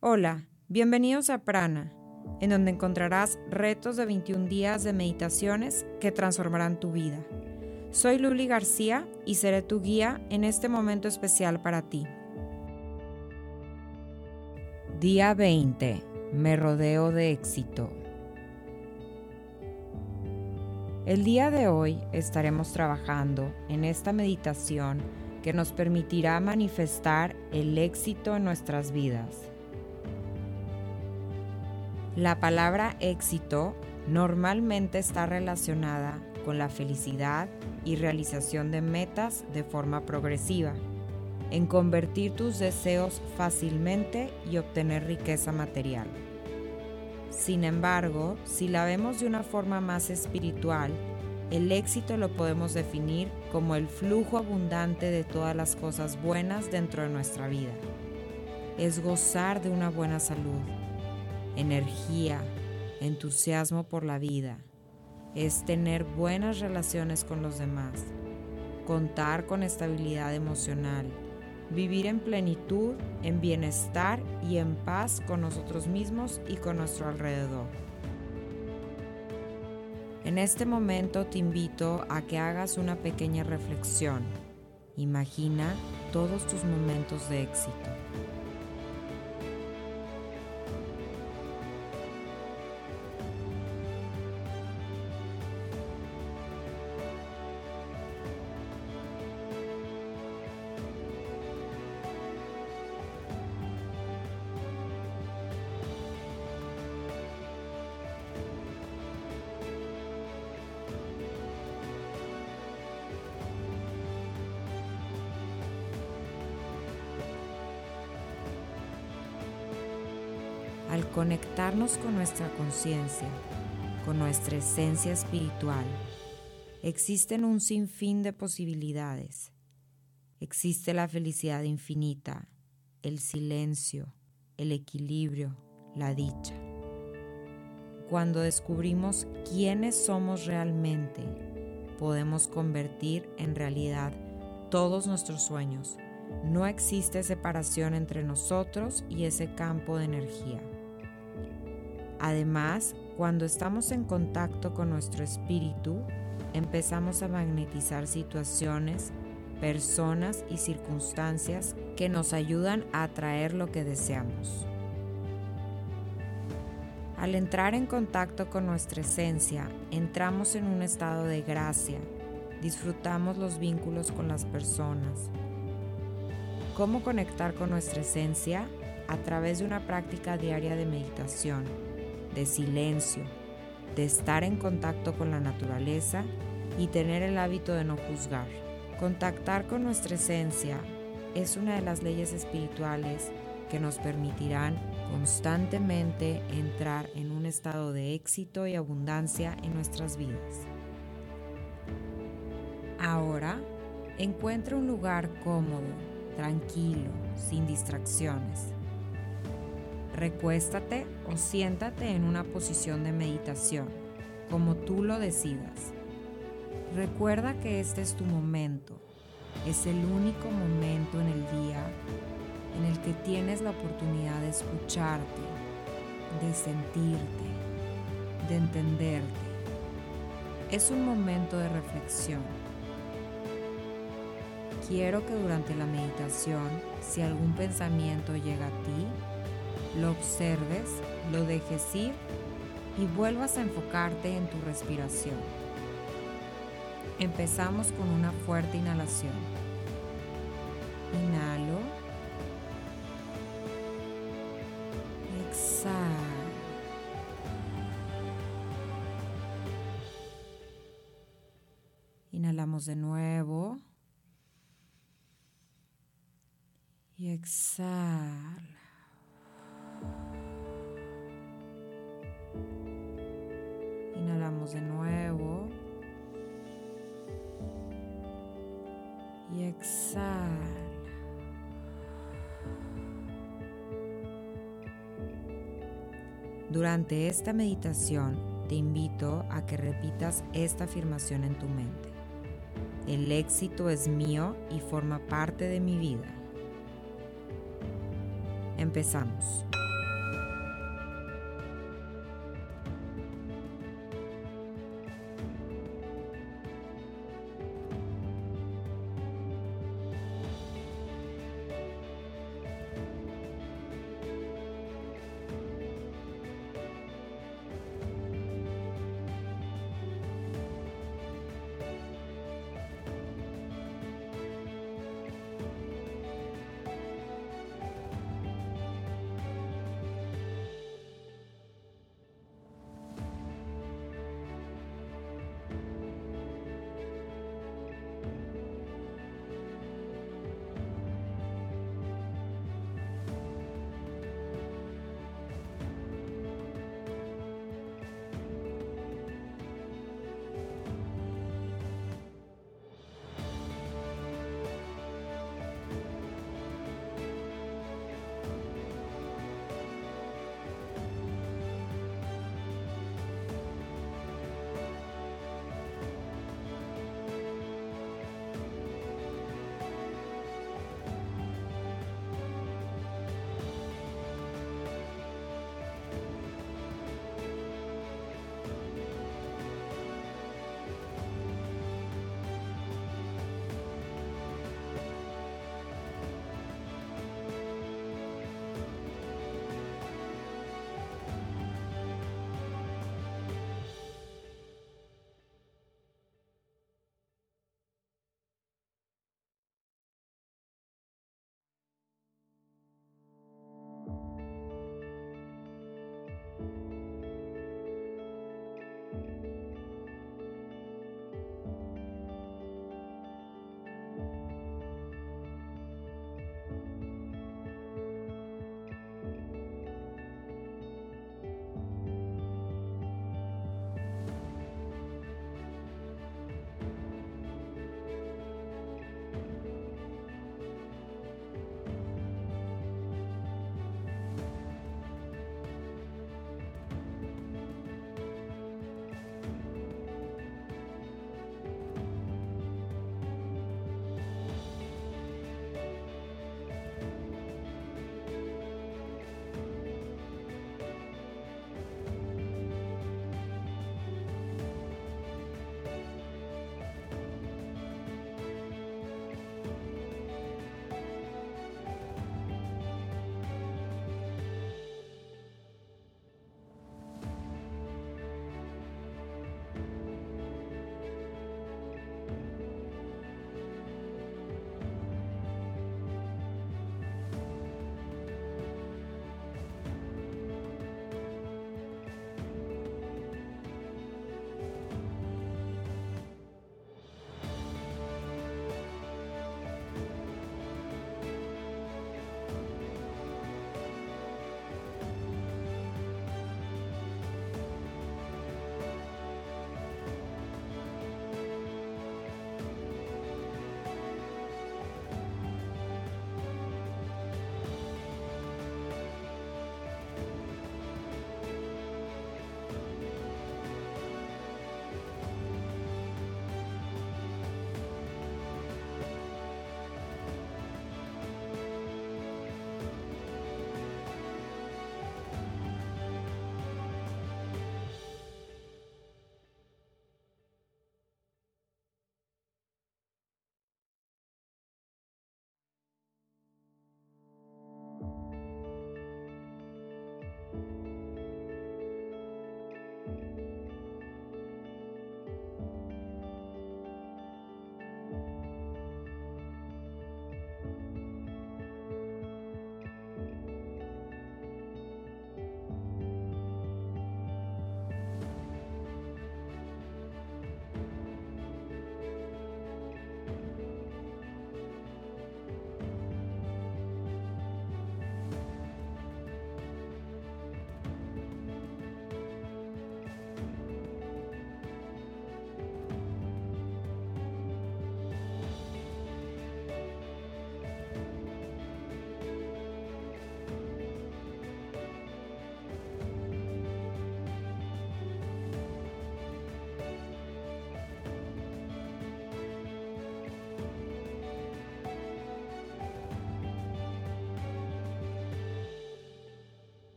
Hola, bienvenidos a Prana, en donde encontrarás retos de 21 días de meditaciones que transformarán tu vida. Soy Luli García y seré tu guía en este momento especial para ti. Día 20. Me rodeo de éxito. El día de hoy estaremos trabajando en esta meditación que nos permitirá manifestar el éxito en nuestras vidas. La palabra éxito normalmente está relacionada con la felicidad y realización de metas de forma progresiva, en convertir tus deseos fácilmente y obtener riqueza material. Sin embargo, si la vemos de una forma más espiritual, el éxito lo podemos definir como el flujo abundante de todas las cosas buenas dentro de nuestra vida. Es gozar de una buena salud, energía, entusiasmo por la vida. Es tener buenas relaciones con los demás, contar con estabilidad emocional, vivir en plenitud, en bienestar y en paz con nosotros mismos y con nuestro alrededor. En este momento te invito a que hagas una pequeña reflexión. Imagina todos tus momentos de éxito. Conectarnos con nuestra conciencia, con nuestra esencia espiritual, existen un sinfín de posibilidades. Existe la felicidad infinita, el silencio, el equilibrio, la dicha. Cuando descubrimos quiénes somos realmente, podemos convertir en realidad todos nuestros sueños. No existe separación entre nosotros y ese campo de energía. Además, cuando estamos en contacto con nuestro espíritu, empezamos a magnetizar situaciones, personas y circunstancias que nos ayudan a atraer lo que deseamos. Al entrar en contacto con nuestra esencia, entramos en un estado de gracia, disfrutamos los vínculos con las personas. ¿Cómo conectar con nuestra esencia? A través de una práctica diaria de meditación de silencio, de estar en contacto con la naturaleza y tener el hábito de no juzgar. Contactar con nuestra esencia es una de las leyes espirituales que nos permitirán constantemente entrar en un estado de éxito y abundancia en nuestras vidas. Ahora, encuentra un lugar cómodo, tranquilo, sin distracciones Recuéstate o siéntate en una posición de meditación, como tú lo decidas. Recuerda que este es tu momento, es el único momento en el día en el que tienes la oportunidad de escucharte, de sentirte, de entenderte. Es un momento de reflexión. Quiero que durante la meditación, si algún pensamiento llega a ti, lo observes, lo dejes ir y vuelvas a enfocarte en tu respiración. Empezamos con una fuerte inhalación. Inhalo. Exhalo. Inhalamos de nuevo. Y exhala. De nuevo. Y exhala. Durante esta meditación te invito a que repitas esta afirmación en tu mente. El éxito es mío y forma parte de mi vida. Empezamos.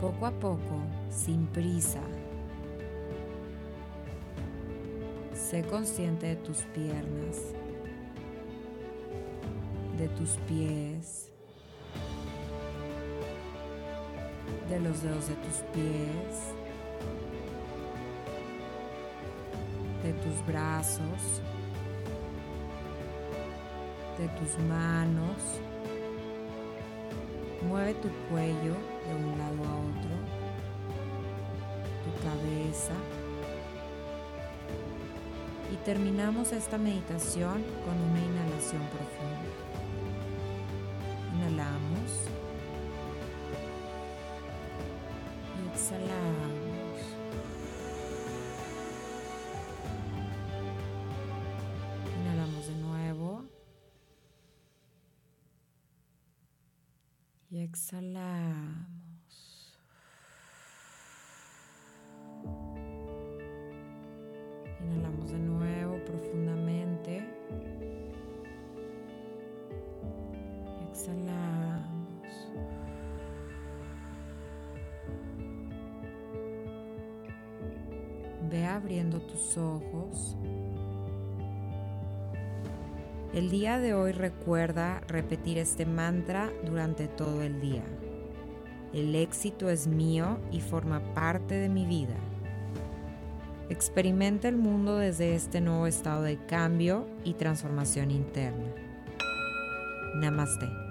Poco a poco, sin prisa, sé consciente de tus piernas, de tus pies, de los dedos de tus pies, de tus brazos, de tus manos. Mueve tu cuello de un lado a otro, tu cabeza. Y terminamos esta meditación con una inhalación profunda. Exhalamos. Ve abriendo tus ojos. El día de hoy recuerda repetir este mantra durante todo el día. El éxito es mío y forma parte de mi vida. Experimenta el mundo desde este nuevo estado de cambio y transformación interna. Namaste.